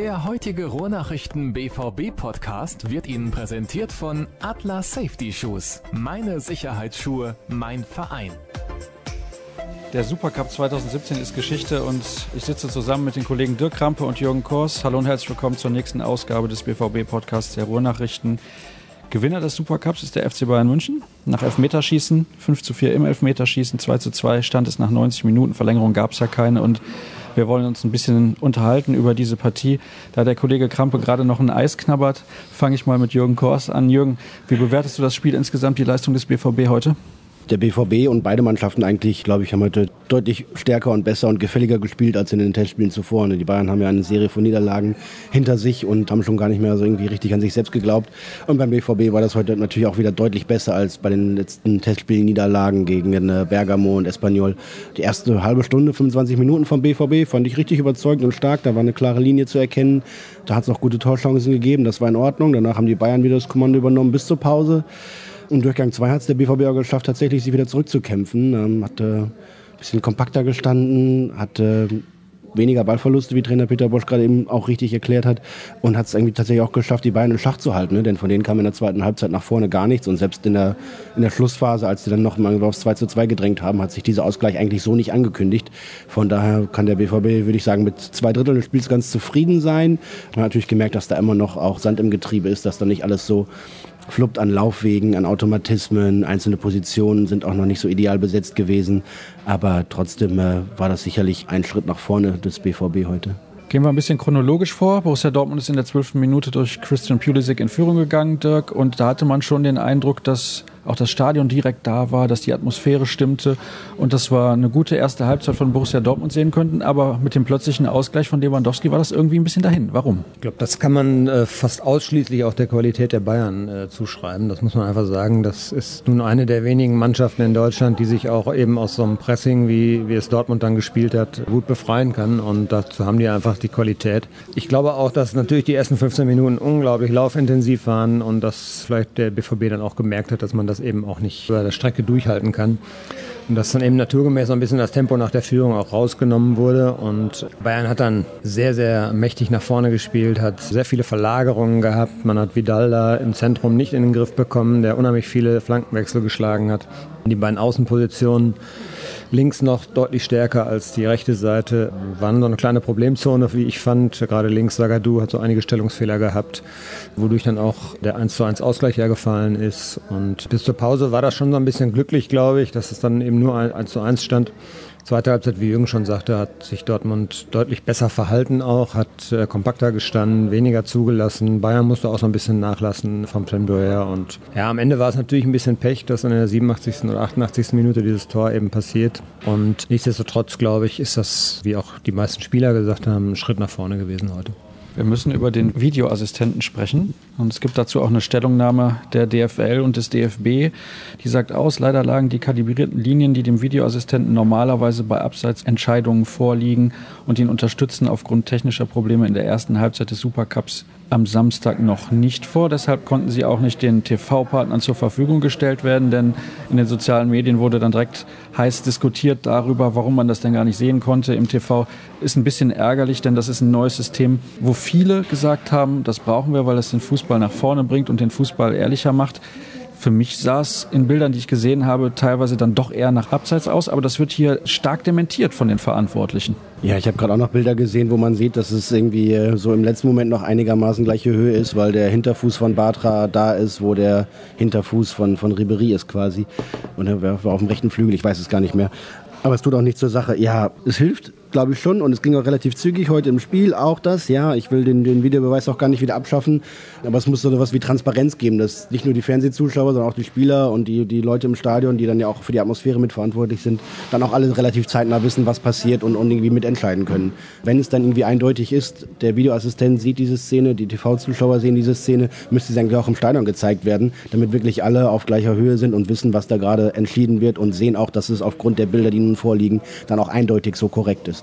Der heutige Ruhrnachrichten BVB Podcast wird Ihnen präsentiert von Atlas Safety Shoes. Meine Sicherheitsschuhe, mein Verein. Der Supercup 2017 ist Geschichte und ich sitze zusammen mit den Kollegen Dirk Krampe und Jürgen Kors. Hallo und herzlich willkommen zur nächsten Ausgabe des BVB Podcasts der Ruhrnachrichten. Gewinner des Supercups ist der FC Bayern München. Nach Elfmeterschießen, 5 zu 4 im Elfmeterschießen, 2 zu 2 stand es nach 90 Minuten. Verlängerung gab es ja keine und wir wollen uns ein bisschen unterhalten über diese Partie. Da der Kollege Krampe gerade noch ein Eis knabbert, fange ich mal mit Jürgen Kors an. Jürgen, wie bewertest du das Spiel insgesamt, die Leistung des BVB heute? Der BVB und beide Mannschaften eigentlich, glaube ich, haben heute deutlich stärker und besser und gefälliger gespielt als in den Testspielen zuvor. Die Bayern haben ja eine Serie von Niederlagen hinter sich und haben schon gar nicht mehr so irgendwie richtig an sich selbst geglaubt. Und beim BVB war das heute natürlich auch wieder deutlich besser als bei den letzten Testspielen Niederlagen gegen äh, Bergamo und Espanyol. Die erste halbe Stunde, 25 Minuten vom BVB fand ich richtig überzeugend und stark. Da war eine klare Linie zu erkennen. Da hat es auch gute Torchancen gegeben. Das war in Ordnung. Danach haben die Bayern wieder das Kommando übernommen bis zur Pause. Im Durchgang 2 hat es der BVB auch geschafft, tatsächlich sich wieder zurückzukämpfen. Ähm, hat äh, ein bisschen kompakter gestanden, hat äh, weniger Ballverluste, wie Trainer Peter Bosch gerade eben auch richtig erklärt hat. Und hat es irgendwie tatsächlich auch geschafft, die Beine in Schach zu halten. Ne? Denn von denen kam in der zweiten Halbzeit nach vorne gar nichts. Und selbst in der, in der Schlussphase, als sie dann noch mal aufs 2 zu 2 gedrängt haben, hat sich dieser Ausgleich eigentlich so nicht angekündigt. Von daher kann der BVB, würde ich sagen, mit zwei Dritteln des Spiels ganz zufrieden sein. Man hat natürlich gemerkt, dass da immer noch auch Sand im Getriebe ist, dass da nicht alles so fluppt an Laufwegen, an Automatismen. Einzelne Positionen sind auch noch nicht so ideal besetzt gewesen. Aber trotzdem äh, war das sicherlich ein Schritt nach vorne des BVB heute. Gehen wir ein bisschen chronologisch vor. Borussia Dortmund ist in der zwölften Minute durch Christian Pulisic in Führung gegangen, Dirk. Und da hatte man schon den Eindruck, dass auch das Stadion direkt da war, dass die Atmosphäre stimmte und das war eine gute erste Halbzeit von Borussia Dortmund sehen könnten. Aber mit dem plötzlichen Ausgleich von Lewandowski war das irgendwie ein bisschen dahin. Warum? Ich glaube, das kann man äh, fast ausschließlich auch der Qualität der Bayern äh, zuschreiben. Das muss man einfach sagen. Das ist nun eine der wenigen Mannschaften in Deutschland, die sich auch eben aus so einem Pressing, wie, wie es Dortmund dann gespielt hat, gut befreien kann. Und dazu haben die einfach die Qualität. Ich glaube auch, dass natürlich die ersten 15 Minuten unglaublich laufintensiv waren und dass vielleicht der BVB dann auch gemerkt hat, dass man das eben auch nicht über der Strecke durchhalten kann. Und dass dann eben naturgemäß so ein bisschen das Tempo nach der Führung auch rausgenommen wurde. Und Bayern hat dann sehr, sehr mächtig nach vorne gespielt, hat sehr viele Verlagerungen gehabt. Man hat Vidal da im Zentrum nicht in den Griff bekommen, der unheimlich viele Flankenwechsel geschlagen hat. Die beiden Außenpositionen links noch deutlich stärker als die rechte Seite. War so eine kleine Problemzone, wie ich fand. Gerade links Sagadu hat so einige Stellungsfehler gehabt, wodurch dann auch der 1 zu 1 Ausgleich hergefallen ist. Und bis zur Pause war das schon so ein bisschen glücklich, glaube ich, dass es dann eben nur 1 zu 1 stand. Zweite Halbzeit, wie Jürgen schon sagte, hat sich Dortmund deutlich besser verhalten auch, hat äh, kompakter gestanden, weniger zugelassen. Bayern musste auch so ein bisschen nachlassen vom Tempo her. Und ja, am Ende war es natürlich ein bisschen Pech, dass in der 87. oder 88. Minute dieses Tor eben passiert. Und nichtsdestotrotz, glaube ich, ist das, wie auch die meisten Spieler gesagt haben, ein Schritt nach vorne gewesen heute. Wir müssen über den Videoassistenten sprechen. Und es gibt dazu auch eine Stellungnahme der DFL und des DFB, die sagt aus, leider lagen die kalibrierten Linien, die dem Videoassistenten normalerweise bei Abseitsentscheidungen vorliegen und ihn unterstützen aufgrund technischer Probleme in der ersten Halbzeit des Supercups am Samstag noch nicht vor. Deshalb konnten sie auch nicht den TV-Partnern zur Verfügung gestellt werden, denn in den sozialen Medien wurde dann direkt heiß diskutiert darüber, warum man das denn gar nicht sehen konnte im TV. Ist ein bisschen ärgerlich, denn das ist ein neues System, wo viele gesagt haben, das brauchen wir, weil es den Fußball nach vorne bringt und den Fußball ehrlicher macht. Für mich sah es in Bildern, die ich gesehen habe, teilweise dann doch eher nach Abseits aus, aber das wird hier stark dementiert von den Verantwortlichen. Ja, ich habe gerade auch noch Bilder gesehen, wo man sieht, dass es irgendwie äh, so im letzten Moment noch einigermaßen gleiche Höhe ist, weil der Hinterfuß von Batra da ist, wo der Hinterfuß von, von Ribery ist quasi. Und er war auf dem rechten Flügel, ich weiß es gar nicht mehr. Aber es tut auch nichts zur Sache. Ja, es hilft, glaube ich schon. Und es ging auch relativ zügig heute im Spiel. Auch das, ja. Ich will den, den Videobeweis auch gar nicht wieder abschaffen. Aber es muss so etwas wie Transparenz geben, dass nicht nur die Fernsehzuschauer, sondern auch die Spieler und die, die Leute im Stadion, die dann ja auch für die Atmosphäre mitverantwortlich sind, dann auch alle relativ zeitnah wissen, was passiert und, und irgendwie mitentscheiden können. Wenn es dann irgendwie eindeutig ist, der Videoassistent sieht diese Szene, die TV-Zuschauer sehen diese Szene, müsste sie eigentlich auch im Stadion gezeigt werden, damit wirklich alle auf gleicher Höhe sind und wissen, was da gerade entschieden wird und sehen auch, dass es aufgrund der Bilder, die nun vorliegen, dann auch eindeutig so korrekt ist.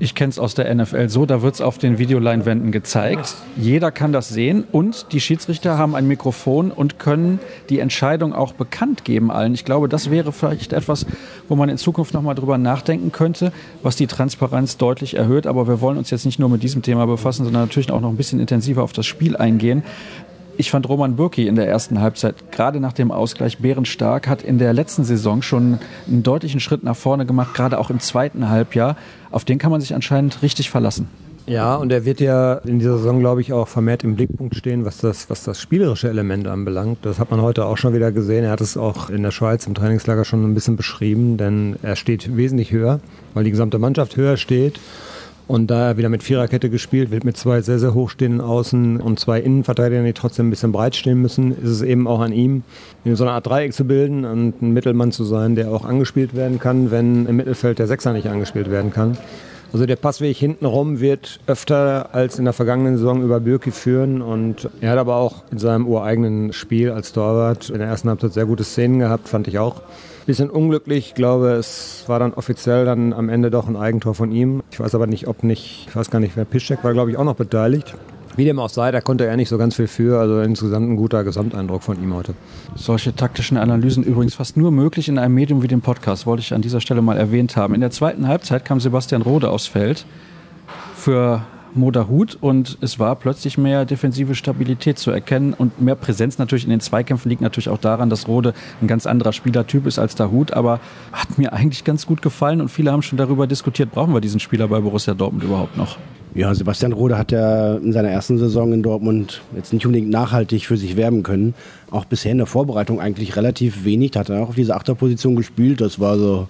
Ich kenne es aus der NFL so, da wird es auf den Videoleinwänden gezeigt. Jeder kann das sehen und die Schiedsrichter haben ein Mikrofon und können die Entscheidung auch bekannt geben allen. Ich glaube, das wäre vielleicht etwas, wo man in Zukunft nochmal drüber nachdenken könnte, was die Transparenz deutlich erhöht. Aber wir wollen uns jetzt nicht nur mit diesem Thema befassen, sondern natürlich auch noch ein bisschen intensiver auf das Spiel eingehen. Ich fand Roman Burki in der ersten Halbzeit, gerade nach dem Ausgleich, bärenstark, hat in der letzten Saison schon einen deutlichen Schritt nach vorne gemacht, gerade auch im zweiten Halbjahr. Auf den kann man sich anscheinend richtig verlassen. Ja, und er wird ja in dieser Saison, glaube ich, auch vermehrt im Blickpunkt stehen, was das, was das spielerische Element anbelangt. Das hat man heute auch schon wieder gesehen. Er hat es auch in der Schweiz im Trainingslager schon ein bisschen beschrieben, denn er steht wesentlich höher, weil die gesamte Mannschaft höher steht. Und da er wieder mit Viererkette gespielt wird, mit zwei sehr, sehr hochstehenden Außen und zwei Innenverteidigern, die trotzdem ein bisschen breit stehen müssen, ist es eben auch an ihm, so eine Art Dreieck zu bilden und ein Mittelmann zu sein, der auch angespielt werden kann, wenn im Mittelfeld der Sechser nicht angespielt werden kann. Also der Passweg hintenrum wird öfter als in der vergangenen Saison über Birki führen und er hat aber auch in seinem ureigenen Spiel als Torwart in der ersten Halbzeit sehr gute Szenen gehabt, fand ich auch bisschen unglücklich. Ich glaube, es war dann offiziell dann am Ende doch ein Eigentor von ihm. Ich weiß aber nicht, ob nicht, ich weiß gar nicht, wer Piszczek war, glaube ich, auch noch beteiligt. Wie dem auch sei, da konnte er nicht so ganz viel für. Also insgesamt ein guter Gesamteindruck von ihm heute. Solche taktischen Analysen übrigens fast nur möglich in einem Medium wie dem Podcast, wollte ich an dieser Stelle mal erwähnt haben. In der zweiten Halbzeit kam Sebastian Rode aufs Feld für Moderhut und es war plötzlich mehr defensive Stabilität zu erkennen und mehr Präsenz natürlich in den Zweikämpfen liegt natürlich auch daran, dass Rode ein ganz anderer Spielertyp ist als Dahut, aber hat mir eigentlich ganz gut gefallen und viele haben schon darüber diskutiert, brauchen wir diesen Spieler bei Borussia Dortmund überhaupt noch? Ja, Sebastian Rode hat ja in seiner ersten Saison in Dortmund jetzt nicht unbedingt nachhaltig für sich werben können. Auch bisher in der Vorbereitung eigentlich relativ wenig. Da hat er auch auf diese Achterposition gespielt. Das war so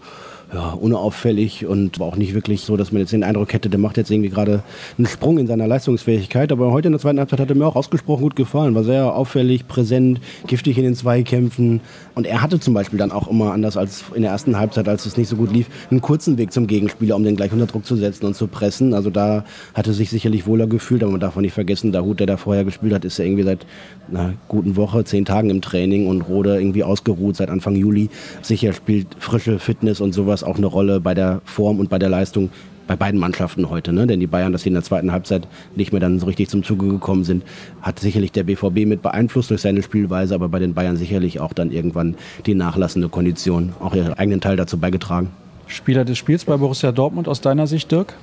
ja, unauffällig und war auch nicht wirklich so, dass man jetzt den Eindruck hätte, der macht jetzt irgendwie gerade einen Sprung in seiner Leistungsfähigkeit. Aber heute in der zweiten Halbzeit hat er mir auch ausgesprochen gut gefallen. War sehr auffällig, präsent, giftig in den Zweikämpfen. Und er hatte zum Beispiel dann auch immer, anders als in der ersten Halbzeit, als es nicht so gut lief, einen kurzen Weg zum Gegenspieler, um den gleich unter Druck zu setzen und zu pressen. Also da hatte sich sicherlich wohler gefühlt, aber man darf auch nicht vergessen, der Hut, der da vorher gespielt hat, ist ja irgendwie seit einer guten Woche, zehn Tagen im Training und Rode irgendwie ausgeruht seit Anfang Juli. Sicher spielt frische Fitness und sowas auch eine Rolle bei der Form und bei der Leistung bei beiden Mannschaften heute. Ne? Denn die Bayern, dass sie in der zweiten Halbzeit nicht mehr dann so richtig zum Zuge gekommen sind, hat sicherlich der BVB mit beeinflusst durch seine Spielweise, aber bei den Bayern sicherlich auch dann irgendwann die nachlassende Kondition auch ihren eigenen Teil dazu beigetragen. Spieler des Spiels bei Borussia Dortmund aus deiner Sicht, Dirk?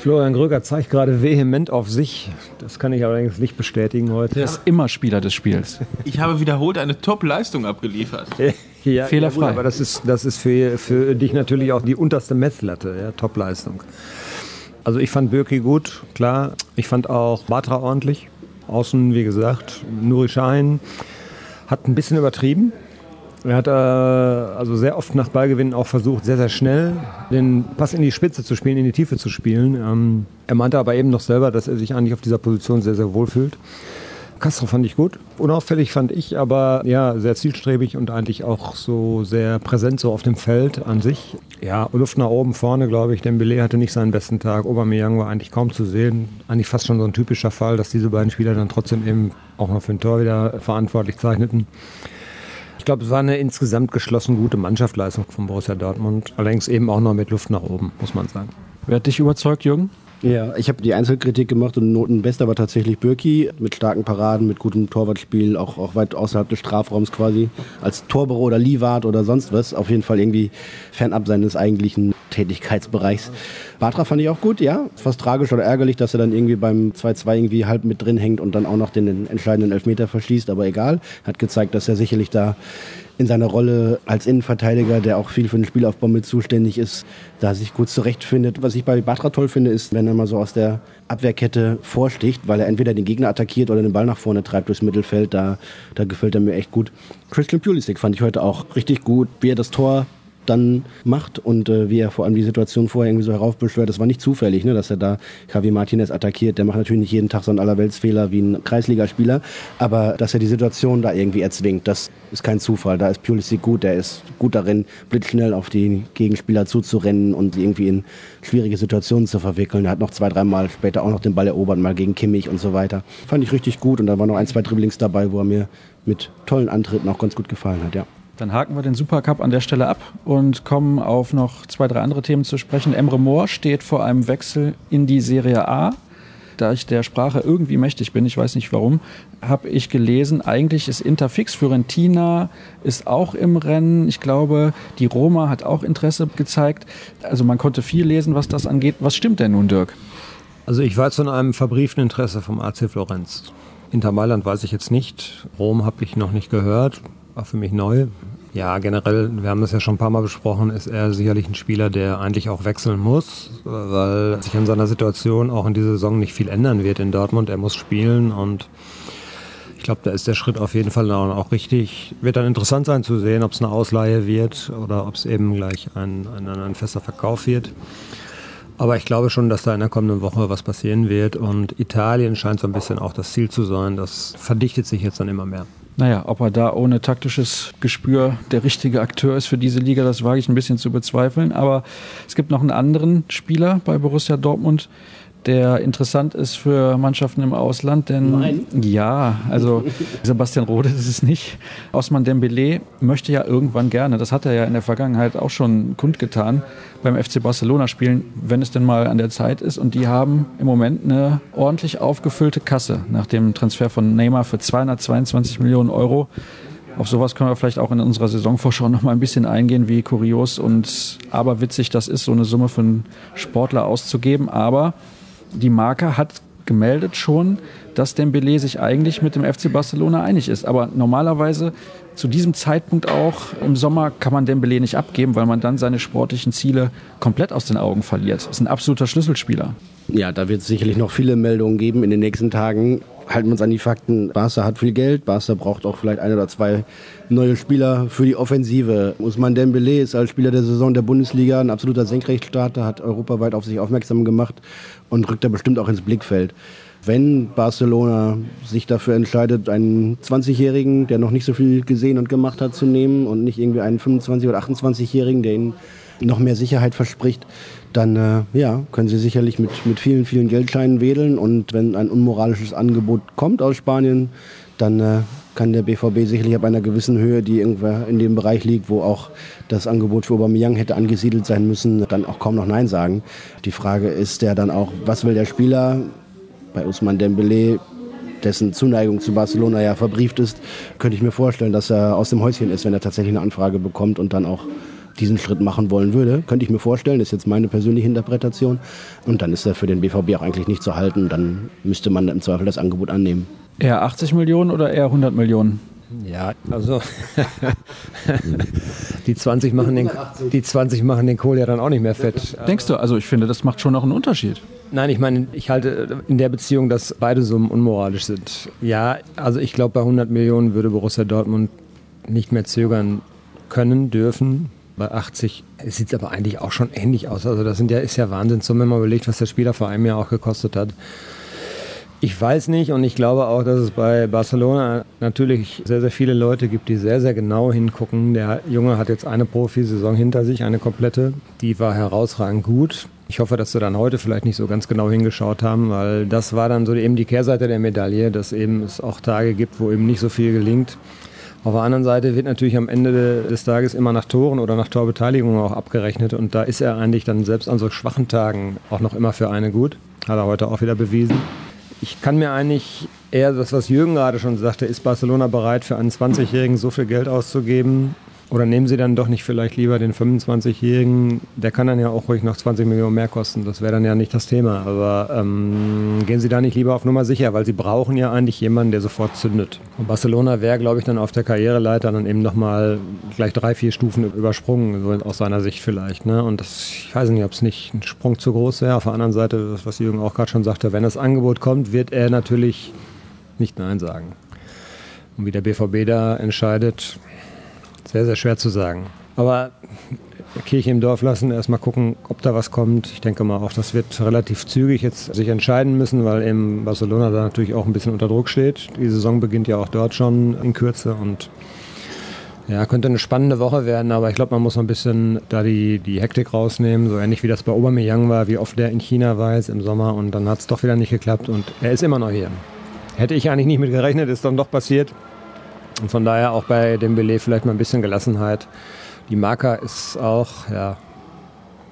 Florian Gröger zeigt gerade vehement auf sich. Das kann ich allerdings nicht bestätigen heute. Er ist immer Spieler des Spiels. Ich habe wiederholt eine Top-Leistung abgeliefert. ja, Fehlerfrei. Ja, aber das ist, das ist für, für dich natürlich auch die unterste Messlatte, ja, Top-Leistung. Also ich fand Birki gut, klar. Ich fand auch Batra ordentlich. Außen, wie gesagt, Nuri Schein hat ein bisschen übertrieben. Er hat äh, also sehr oft nach Ballgewinnen auch versucht, sehr, sehr schnell den Pass in die Spitze zu spielen, in die Tiefe zu spielen. Ähm, er meinte aber eben noch selber, dass er sich eigentlich auf dieser Position sehr, sehr wohl fühlt. Castro fand ich gut. Unauffällig fand ich, aber ja, sehr zielstrebig und eigentlich auch so sehr präsent so auf dem Feld an sich. Ja, Luft nach oben vorne, glaube ich. Dembele hatte nicht seinen besten Tag. Aubameyang war eigentlich kaum zu sehen. Eigentlich fast schon so ein typischer Fall, dass diese beiden Spieler dann trotzdem eben auch noch für ein Tor wieder verantwortlich zeichneten glaube, es war eine insgesamt geschlossen gute Mannschaftsleistung von Borussia Dortmund. Allerdings eben auch noch mit Luft nach oben, muss man sagen. Wer hat dich überzeugt, Jürgen? Ja, ich habe die Einzelkritik gemacht und Notenbester war tatsächlich Birki mit starken Paraden, mit gutem Torwartspiel, auch, auch weit außerhalb des Strafraums quasi, als Torbüro oder Liewart oder sonst was. Auf jeden Fall irgendwie fernab seines eigentlichen Tätigkeitsbereichs. Batra fand ich auch gut, ja. Fast tragisch oder ärgerlich, dass er dann irgendwie beim 2-2 irgendwie halb mit drin hängt und dann auch noch den entscheidenden Elfmeter verschießt, aber egal. Hat gezeigt, dass er sicherlich da in seiner Rolle als Innenverteidiger, der auch viel für den Spielaufbau mit zuständig ist, da sich gut zurechtfindet. Was ich bei Batra toll finde, ist, wenn er mal so aus der Abwehrkette vorsticht, weil er entweder den Gegner attackiert oder den Ball nach vorne treibt durchs Mittelfeld. Da, da gefällt er mir echt gut. Christian Pulisic fand ich heute auch richtig gut, wie er das Tor dann macht und äh, wie er vor allem die Situation vorher irgendwie so heraufbeschwört. Das war nicht zufällig, ne, dass er da Javi Martinez attackiert. Der macht natürlich nicht jeden Tag so einen Allerweltsfehler wie ein Kreisligaspieler, aber dass er die Situation da irgendwie erzwingt, das ist kein Zufall. Da ist Pulisic gut, der ist gut darin, blitzschnell auf die Gegenspieler zuzurennen und irgendwie in schwierige Situationen zu verwickeln. Er hat noch zwei, dreimal später auch noch den Ball erobert, mal gegen Kimmich und so weiter. Fand ich richtig gut und da waren noch ein, zwei Dribblings dabei, wo er mir mit tollen Antritten auch ganz gut gefallen hat, ja. Dann haken wir den Supercup an der Stelle ab und kommen auf noch zwei, drei andere Themen zu sprechen. Emre Moore steht vor einem Wechsel in die Serie A. Da ich der Sprache irgendwie mächtig bin, ich weiß nicht warum, habe ich gelesen, eigentlich ist Interfix, Fiorentina ist auch im Rennen. Ich glaube, die Roma hat auch Interesse gezeigt. Also man konnte viel lesen, was das angeht. Was stimmt denn nun, Dirk? Also ich weiß von einem verbrieften Interesse vom AC Florenz. Inter Mailand weiß ich jetzt nicht. Rom habe ich noch nicht gehört. War für mich neu. Ja, generell, wir haben das ja schon ein paar Mal besprochen, ist er sicherlich ein Spieler, der eigentlich auch wechseln muss, weil sich an seiner Situation auch in dieser Saison nicht viel ändern wird in Dortmund. Er muss spielen und ich glaube, da ist der Schritt auf jeden Fall auch richtig. Wird dann interessant sein zu sehen, ob es eine Ausleihe wird oder ob es eben gleich ein, ein, ein fester Verkauf wird. Aber ich glaube schon, dass da in der kommenden Woche was passieren wird. Und Italien scheint so ein bisschen auch das Ziel zu sein. Das verdichtet sich jetzt dann immer mehr. Naja, ob er da ohne taktisches Gespür der richtige Akteur ist für diese Liga, das wage ich ein bisschen zu bezweifeln. Aber es gibt noch einen anderen Spieler bei Borussia Dortmund, der interessant ist für Mannschaften im Ausland, denn Nein. ja, also Sebastian Rode ist es nicht. Osman Dembele möchte ja irgendwann gerne, das hat er ja in der Vergangenheit auch schon kundgetan, beim FC Barcelona spielen, wenn es denn mal an der Zeit ist. Und die haben im Moment eine ordentlich aufgefüllte Kasse nach dem Transfer von Neymar für 222 Millionen Euro. Auf sowas können wir vielleicht auch in unserer Saisonvorschau noch mal ein bisschen eingehen, wie kurios und aberwitzig das ist, so eine Summe für einen Sportler auszugeben. Aber die Marke hat gemeldet schon, dass Dembele sich eigentlich mit dem FC Barcelona einig ist. Aber normalerweise zu diesem Zeitpunkt auch im Sommer kann man Dembele nicht abgeben, weil man dann seine sportlichen Ziele komplett aus den Augen verliert. Das ist ein absoluter Schlüsselspieler. Ja, da wird es sicherlich noch viele Meldungen geben in den nächsten Tagen. Halten wir uns an die Fakten. Barca hat viel Geld. Barca braucht auch vielleicht ein oder zwei neue Spieler für die Offensive. Usman Dembele ist als Spieler der Saison der Bundesliga ein absoluter Senkrechtstarter, hat europaweit auf sich aufmerksam gemacht und rückt da bestimmt auch ins Blickfeld. Wenn Barcelona sich dafür entscheidet, einen 20-Jährigen, der noch nicht so viel gesehen und gemacht hat, zu nehmen und nicht irgendwie einen 25- oder 28-Jährigen, der ihnen noch mehr Sicherheit verspricht, dann äh, ja, können sie sicherlich mit, mit vielen, vielen Geldscheinen wedeln. Und wenn ein unmoralisches Angebot kommt aus Spanien, dann äh, kann der BVB sicherlich ab einer gewissen Höhe, die irgendwo in dem Bereich liegt, wo auch das Angebot für Aubameyang hätte angesiedelt sein müssen, dann auch kaum noch Nein sagen. Die Frage ist ja dann auch, was will der Spieler? Bei Usman Dembele, dessen Zuneigung zu Barcelona ja verbrieft ist, könnte ich mir vorstellen, dass er aus dem Häuschen ist, wenn er tatsächlich eine Anfrage bekommt und dann auch diesen Schritt machen wollen würde. Könnte ich mir vorstellen, das ist jetzt meine persönliche Interpretation. Und dann ist er für den BVB auch eigentlich nicht zu halten. Dann müsste man im Zweifel das Angebot annehmen. Eher 80 Millionen oder eher 100 Millionen? Ja, also die 20 machen den, die 20 machen den Kohl ja dann auch nicht mehr fett. Denkst du? Also ich finde, das macht schon noch einen Unterschied. Nein, ich meine, ich halte in der Beziehung, dass beide Summen unmoralisch sind. Ja, also ich glaube, bei 100 Millionen würde Borussia Dortmund nicht mehr zögern können, dürfen. Bei 80 sieht es aber eigentlich auch schon ähnlich aus. Also das sind ja, ist ja Wahnsinn, wenn man überlegt, was der Spieler vor einem Jahr auch gekostet hat. Ich weiß nicht und ich glaube auch, dass es bei Barcelona natürlich sehr, sehr viele Leute gibt, die sehr, sehr genau hingucken. Der Junge hat jetzt eine Profisaison hinter sich, eine komplette. Die war herausragend gut. Ich hoffe, dass sie dann heute vielleicht nicht so ganz genau hingeschaut haben, weil das war dann so eben die Kehrseite der Medaille, dass eben es auch Tage gibt, wo eben nicht so viel gelingt. Auf der anderen Seite wird natürlich am Ende des Tages immer nach Toren oder nach Torbeteiligung auch abgerechnet und da ist er eigentlich dann selbst an so schwachen Tagen auch noch immer für eine gut. Hat er heute auch wieder bewiesen ich kann mir eigentlich eher das, was Jürgen gerade schon sagte, ist Barcelona bereit, für einen 20-Jährigen so viel Geld auszugeben? Oder nehmen Sie dann doch nicht vielleicht lieber den 25-Jährigen? Der kann dann ja auch ruhig noch 20 Millionen mehr kosten. Das wäre dann ja nicht das Thema. Aber ähm, gehen Sie da nicht lieber auf Nummer sicher, weil Sie brauchen ja eigentlich jemanden, der sofort zündet. Und Barcelona wäre, glaube ich, dann auf der Karriereleiter dann eben nochmal gleich drei, vier Stufen übersprungen, so aus seiner Sicht vielleicht. Ne? Und das, ich weiß nicht, ob es nicht ein Sprung zu groß wäre. Auf der anderen Seite, was Jürgen auch gerade schon sagte, wenn das Angebot kommt, wird er natürlich nicht Nein sagen. Und wie der BVB da entscheidet, sehr, sehr schwer zu sagen. Aber Kirche im Dorf lassen, erstmal gucken, ob da was kommt. Ich denke mal auch, das wird relativ zügig jetzt sich entscheiden müssen, weil eben Barcelona da natürlich auch ein bisschen unter Druck steht. Die Saison beginnt ja auch dort schon in Kürze und ja, könnte eine spannende Woche werden, aber ich glaube, man muss noch ein bisschen da die, die Hektik rausnehmen, so ähnlich wie das bei Aubameyang war, wie oft der in China war jetzt im Sommer und dann hat es doch wieder nicht geklappt und er ist immer noch hier. Hätte ich eigentlich nicht mit gerechnet, ist dann doch passiert. Und von daher auch bei dem Belay vielleicht mal ein bisschen Gelassenheit. Die Marca ist auch, ja,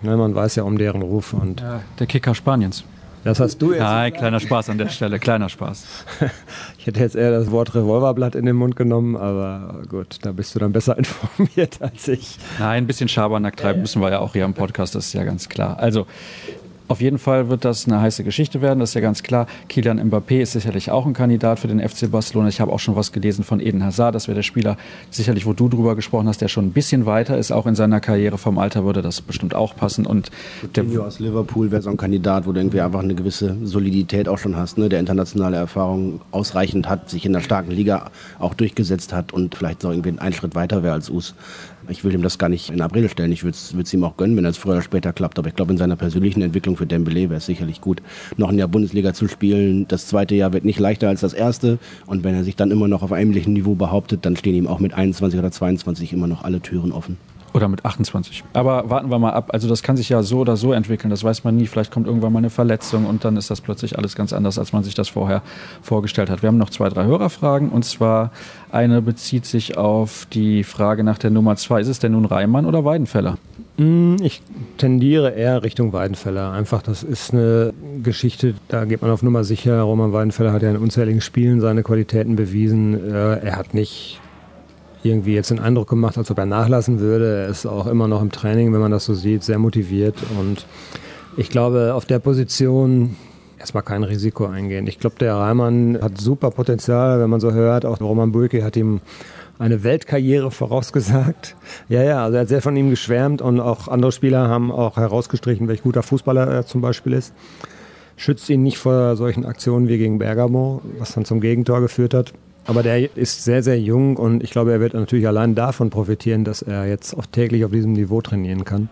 ne, man weiß ja um deren Ruf. Und ja, der Kicker Spaniens. Das hast du jetzt. Nein, kleiner Spaß an der Stelle, kleiner Spaß. ich hätte jetzt eher das Wort Revolverblatt in den Mund genommen, aber gut, da bist du dann besser informiert als ich. Nein, ein bisschen Schabernack treiben müssen wir ja auch hier im Podcast, das ist ja ganz klar. Also, auf jeden Fall wird das eine heiße Geschichte werden, das ist ja ganz klar. Kilian Mbappé ist sicherlich auch ein Kandidat für den FC Barcelona. Ich habe auch schon was gelesen von Eden Hazard, das wäre der Spieler, sicherlich, wo du drüber gesprochen hast, der schon ein bisschen weiter ist, auch in seiner Karriere. Vom Alter würde das bestimmt auch passen. Und der aus Liverpool wäre so ein Kandidat, wo du irgendwie einfach eine gewisse Solidität auch schon hast, ne? der internationale Erfahrung ausreichend hat, sich in der starken Liga auch durchgesetzt hat und vielleicht so irgendwie einen Schritt weiter wäre als Us. Ich will ihm das gar nicht in Abrede stellen. Ich würde es ihm auch gönnen, wenn es früher oder später klappt. Aber ich glaube, in seiner persönlichen Entwicklung für Dembele wäre es sicherlich gut, noch ein Jahr Bundesliga zu spielen. Das zweite Jahr wird nicht leichter als das erste. Und wenn er sich dann immer noch auf einem ähnlichen Niveau behauptet, dann stehen ihm auch mit 21 oder 22 immer noch alle Türen offen. Oder mit 28. Aber warten wir mal ab. Also das kann sich ja so oder so entwickeln. Das weiß man nie. Vielleicht kommt irgendwann mal eine Verletzung und dann ist das plötzlich alles ganz anders, als man sich das vorher vorgestellt hat. Wir haben noch zwei, drei Hörerfragen. Und zwar eine bezieht sich auf die Frage nach der Nummer zwei. Ist es denn nun Reimann oder Weidenfeller? Hm, ich tendiere eher Richtung Weidenfeller. Einfach, das ist eine Geschichte, da geht man auf Nummer sicher. Roman Weidenfeller hat ja in unzähligen Spielen seine Qualitäten bewiesen. Äh, er hat nicht irgendwie jetzt den Eindruck gemacht, als ob er nachlassen würde. Er ist auch immer noch im Training, wenn man das so sieht, sehr motiviert. Und ich glaube, auf der Position erstmal kein Risiko eingehen. Ich glaube, der Reimann hat super Potenzial, wenn man so hört. Auch Roman Bulke hat ihm eine Weltkarriere vorausgesagt. Ja, ja, also er hat sehr von ihm geschwärmt und auch andere Spieler haben auch herausgestrichen, welch guter Fußballer er zum Beispiel ist. Schützt ihn nicht vor solchen Aktionen wie gegen Bergamo, was dann zum Gegentor geführt hat. Aber der ist sehr, sehr jung und ich glaube, er wird natürlich allein davon profitieren, dass er jetzt auch täglich auf diesem Niveau trainieren kann.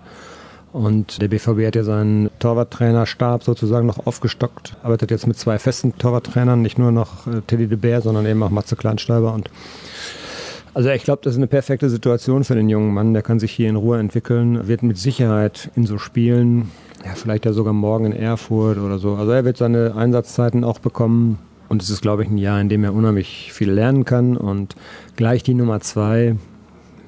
Und der BVB hat ja seinen Torwarttrainerstab sozusagen noch aufgestockt, arbeitet jetzt mit zwei festen Torwarttrainern, nicht nur noch äh, Teddy de Beer, sondern eben auch Matze Kleinsteiber. Und also ich glaube, das ist eine perfekte Situation für den jungen Mann. Der kann sich hier in Ruhe entwickeln, wird mit Sicherheit in so Spielen, ja vielleicht ja sogar morgen in Erfurt oder so. Also er wird seine Einsatzzeiten auch bekommen. Und es ist, glaube ich, ein Jahr, in dem er unheimlich viel lernen kann. Und gleich die Nummer zwei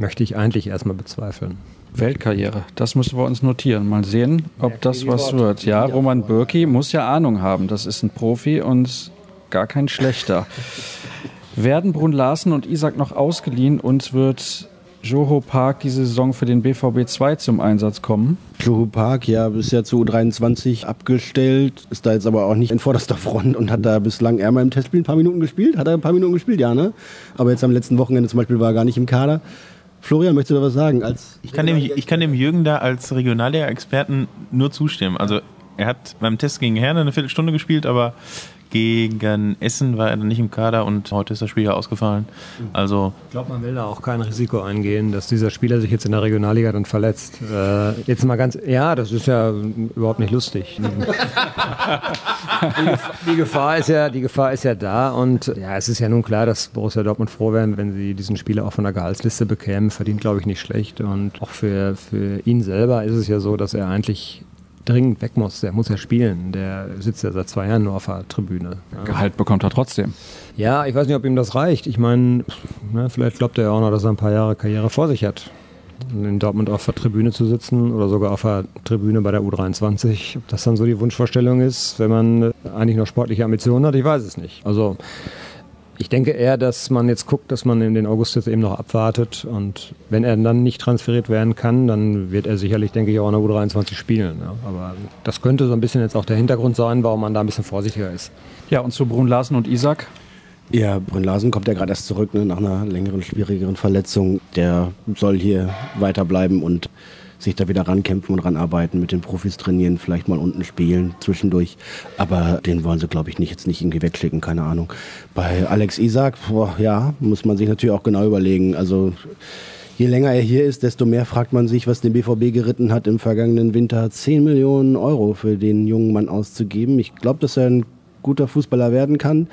möchte ich eigentlich erstmal bezweifeln. Weltkarriere, das müssen wir uns notieren. Mal sehen, ob das was wird. Ja, Roman Bürki muss ja Ahnung haben. Das ist ein Profi und gar kein schlechter. Werden Brun Larsen und Isaac noch ausgeliehen und wird Joho Park diese Saison für den BVB 2 zum Einsatz kommen? Joho Park, ja, bisher zu U23 abgestellt, ist da jetzt aber auch nicht in vorderster Front und hat da bislang eher mal im Testspiel ein paar Minuten gespielt. Hat er ein paar Minuten gespielt, ja, ne? Aber jetzt am letzten Wochenende zum Beispiel war er gar nicht im Kader. Florian, möchtest du da was sagen? Als ich, kann dem, ich kann dem Jürgen da als Regionalliga-Experten nur zustimmen. Also er hat beim Test gegen Herne eine Viertelstunde gespielt, aber gegen Essen war er dann nicht im Kader und heute ist das Spiel ja ausgefallen. Also ich glaube, man will da auch kein Risiko eingehen, dass dieser Spieler sich jetzt in der Regionalliga dann verletzt. Äh, jetzt mal ganz, ja, das ist ja überhaupt nicht lustig. die, die, Gefahr ist ja, die Gefahr ist ja da und ja, es ist ja nun klar, dass Borussia Dortmund froh wären, wenn sie diesen Spieler auch von der Gehaltsliste bekämen. Verdient, glaube ich, nicht schlecht und auch für, für ihn selber ist es ja so, dass er eigentlich dringend weg muss. Der muss ja spielen. Der sitzt ja seit zwei Jahren nur auf der Tribüne. Gehalt bekommt er trotzdem. Ja, ich weiß nicht, ob ihm das reicht. Ich meine, ne, vielleicht glaubt er ja auch noch, dass er ein paar Jahre Karriere vor sich hat. In Dortmund auf der Tribüne zu sitzen oder sogar auf der Tribüne bei der U23. Ob das dann so die Wunschvorstellung ist, wenn man eigentlich noch sportliche Ambitionen hat, ich weiß es nicht. Also ich denke eher, dass man jetzt guckt, dass man in den August jetzt eben noch abwartet und wenn er dann nicht transferiert werden kann, dann wird er sicherlich, denke ich, auch in der U23 spielen. Ja. Aber das könnte so ein bisschen jetzt auch der Hintergrund sein, warum man da ein bisschen vorsichtiger ist. Ja, und zu Brun Larsen und Isaac? Ja, Brun Larsen kommt ja gerade erst zurück ne, nach einer längeren, schwierigeren Verletzung. Der soll hier weiterbleiben und sich da wieder rankämpfen und ranarbeiten, mit den Profis trainieren, vielleicht mal unten spielen zwischendurch. Aber den wollen sie, glaube ich, nicht jetzt nicht irgendwie wegschicken, keine Ahnung. Bei Alex Isaac, boah, ja, muss man sich natürlich auch genau überlegen. Also je länger er hier ist, desto mehr fragt man sich, was den BVB geritten hat, im vergangenen Winter 10 Millionen Euro für den jungen Mann auszugeben. Ich glaube, dass er ein guter Fußballer werden kann.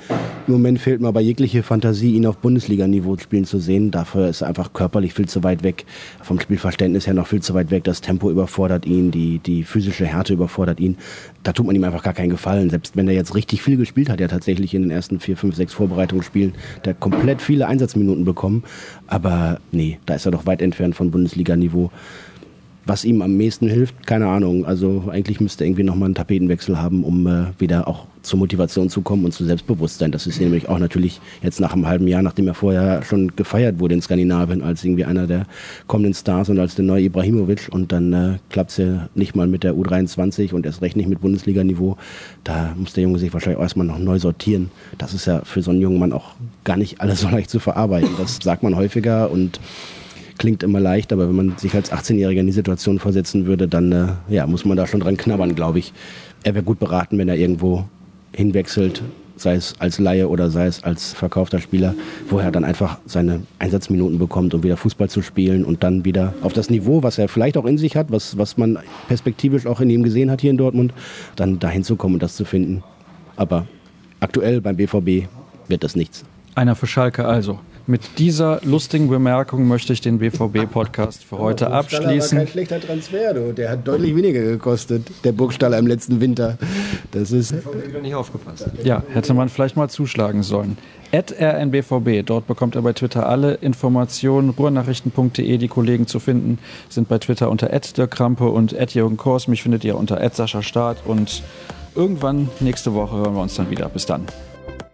Im Moment fehlt mir aber jegliche Fantasie, ihn auf Bundesliga-Niveau spielen zu sehen. Dafür ist er einfach körperlich viel zu weit weg, vom Spielverständnis her noch viel zu weit weg. Das Tempo überfordert ihn, die, die physische Härte überfordert ihn. Da tut man ihm einfach gar keinen Gefallen. Selbst wenn er jetzt richtig viel gespielt hat, ja tatsächlich in den ersten vier, fünf, sechs Vorbereitungsspielen, der komplett viele Einsatzminuten bekommen. Aber nee, da ist er doch weit entfernt von Bundesliga-Niveau. Was ihm am meisten hilft, keine Ahnung. Also eigentlich müsste er irgendwie nochmal einen Tapetenwechsel haben, um äh, wieder auch zur Motivation zu kommen und zu Selbstbewusstsein. Das ist nämlich auch natürlich jetzt nach einem halben Jahr, nachdem er vorher schon gefeiert wurde in Skandinavien als irgendwie einer der kommenden Stars und als der neue Ibrahimovic und dann äh, klappt es ja nicht mal mit der U23 und erst recht nicht mit Bundesliga-Niveau. Da muss der Junge sich wahrscheinlich erstmal noch neu sortieren. Das ist ja für so einen jungen Mann auch gar nicht alles so leicht zu verarbeiten. Das sagt man häufiger und klingt immer leicht, aber wenn man sich als 18-Jähriger in die Situation versetzen würde, dann äh, ja, muss man da schon dran knabbern, glaube ich. Er wäre gut beraten, wenn er irgendwo hinwechselt, sei es als Laie oder sei es als verkaufter Spieler, wo er dann einfach seine Einsatzminuten bekommt, um wieder Fußball zu spielen und dann wieder auf das Niveau, was er vielleicht auch in sich hat, was, was man perspektivisch auch in ihm gesehen hat hier in Dortmund, dann dahin zu kommen und das zu finden. Aber aktuell beim BVB wird das nichts. Einer für Schalke also. Mit dieser lustigen Bemerkung möchte ich den BVB-Podcast für heute Aber abschließen. war kein schlechter Transfer, du. Der hat deutlich weniger gekostet, der Burgstaller im letzten Winter. Das ist nicht aufgepasst. Ja, hätte man vielleicht mal zuschlagen sollen. At rnbvb, dort bekommt er bei Twitter alle Informationen. Ruhrnachrichten.de, die Kollegen zu finden, sind bei Twitter unter Krampe und Jürgen Kors. Mich findet ihr unter Sascha Staat und irgendwann nächste Woche hören wir uns dann wieder. Bis dann.